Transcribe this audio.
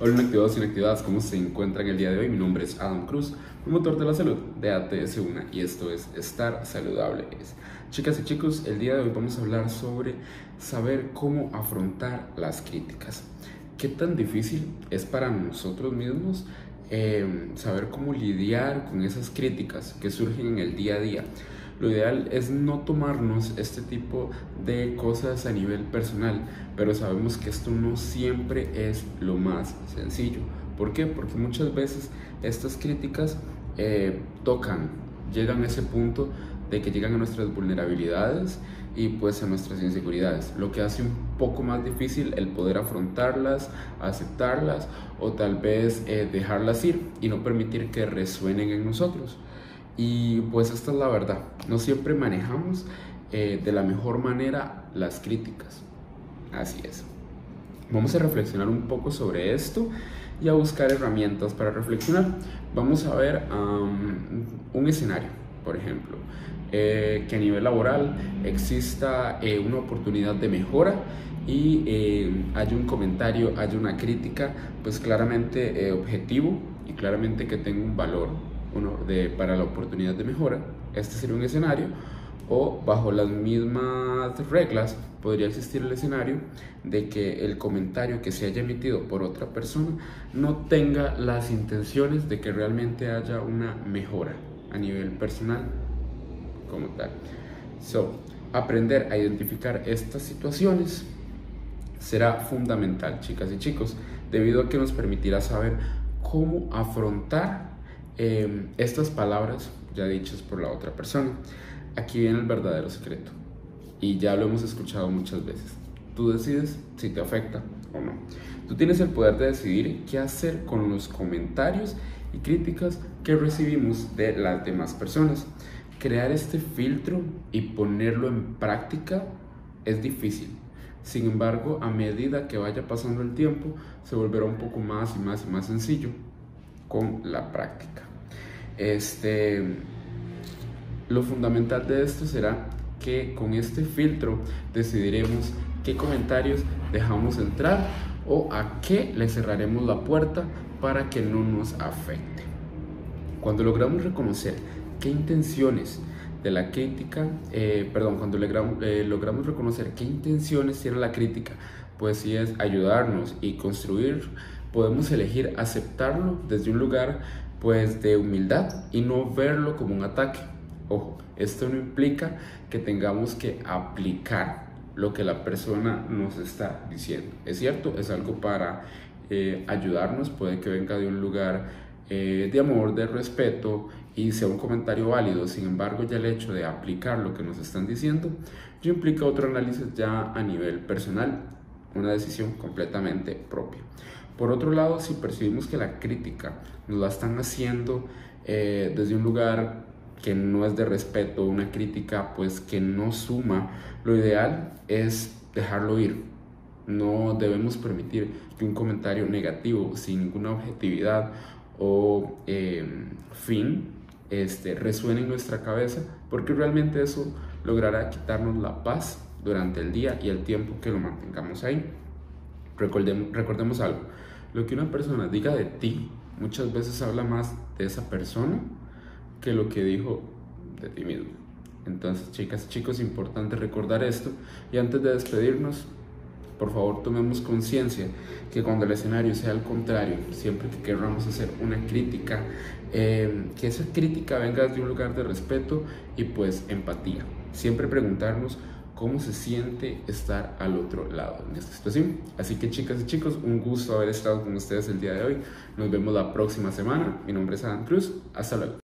Hola inactivados y inactivadas, ¿cómo se encuentran el día de hoy? Mi nombre es Adam Cruz, promotor de la salud de ATS1 y esto es Estar Saludable. Chicas y chicos, el día de hoy vamos a hablar sobre saber cómo afrontar las críticas. ¿Qué tan difícil es para nosotros mismos eh, saber cómo lidiar con esas críticas que surgen en el día a día? Lo ideal es no tomarnos este tipo de cosas a nivel personal, pero sabemos que esto no siempre es lo más sencillo. ¿Por qué? Porque muchas veces estas críticas eh, tocan, llegan a ese punto de que llegan a nuestras vulnerabilidades y pues a nuestras inseguridades, lo que hace un poco más difícil el poder afrontarlas, aceptarlas o tal vez eh, dejarlas ir y no permitir que resuenen en nosotros. Y pues esta es la verdad, no siempre manejamos eh, de la mejor manera las críticas. Así es. Vamos a reflexionar un poco sobre esto y a buscar herramientas para reflexionar. Vamos a ver un escenario, por ejemplo, eh, que a nivel laboral exista eh, una oportunidad de mejora y hay un comentario, hay una crítica, pues claramente objetivo y claramente que tenga un valor uno de, para la oportunidad de mejora, este sería un escenario, o bajo las mismas reglas podría existir el escenario de que el comentario que se haya emitido por otra persona no tenga las intenciones de que realmente haya una mejora a nivel personal como tal. So, aprender a identificar estas situaciones será fundamental, chicas y chicos, debido a que nos permitirá saber cómo afrontar Em, estas palabras ya dichas por la otra persona. Aquí viene el verdadero secreto. Y ya lo hemos escuchado muchas veces. Tú decides si te afecta o no. Tú tienes el poder de decidir qué hacer con los comentarios y críticas que recibimos de las demás personas. Crear este filtro y ponerlo en práctica es difícil. Sin embargo, a medida que vaya pasando el tiempo, se volverá un poco más y más y más sencillo con la práctica. Este, lo fundamental de esto será que con este filtro decidiremos qué comentarios dejamos entrar o a qué le cerraremos la puerta para que no nos afecte. Cuando logramos reconocer qué intenciones de la crítica, eh, perdón, cuando eh, logramos reconocer qué intenciones tiene la crítica, pues si es ayudarnos y construir, podemos elegir aceptarlo desde un lugar pues de humildad y no verlo como un ataque. Ojo, esto no implica que tengamos que aplicar lo que la persona nos está diciendo. Es cierto, es algo para eh, ayudarnos, puede que venga de un lugar eh, de amor, de respeto y sea un comentario válido. Sin embargo, ya el hecho de aplicar lo que nos están diciendo, ya implica otro análisis ya a nivel personal, una decisión completamente propia. Por otro lado, si percibimos que la crítica nos la están haciendo eh, desde un lugar que no es de respeto, una crítica pues que no suma, lo ideal es dejarlo ir. No debemos permitir que un comentario negativo sin ninguna objetividad o eh, fin este, resuene en nuestra cabeza, porque realmente eso logrará quitarnos la paz durante el día y el tiempo que lo mantengamos ahí. Recordemos, recordemos algo, lo que una persona diga de ti muchas veces habla más de esa persona que lo que dijo de ti mismo. Entonces, chicas, chicos, importante recordar esto. Y antes de despedirnos, por favor, tomemos conciencia que cuando el escenario sea al contrario, siempre que queramos hacer una crítica, eh, que esa crítica venga de un lugar de respeto y pues empatía. Siempre preguntarnos cómo se siente estar al otro lado en esta situación. Así que chicas y chicos, un gusto haber estado con ustedes el día de hoy. Nos vemos la próxima semana. Mi nombre es Adam Cruz. Hasta luego.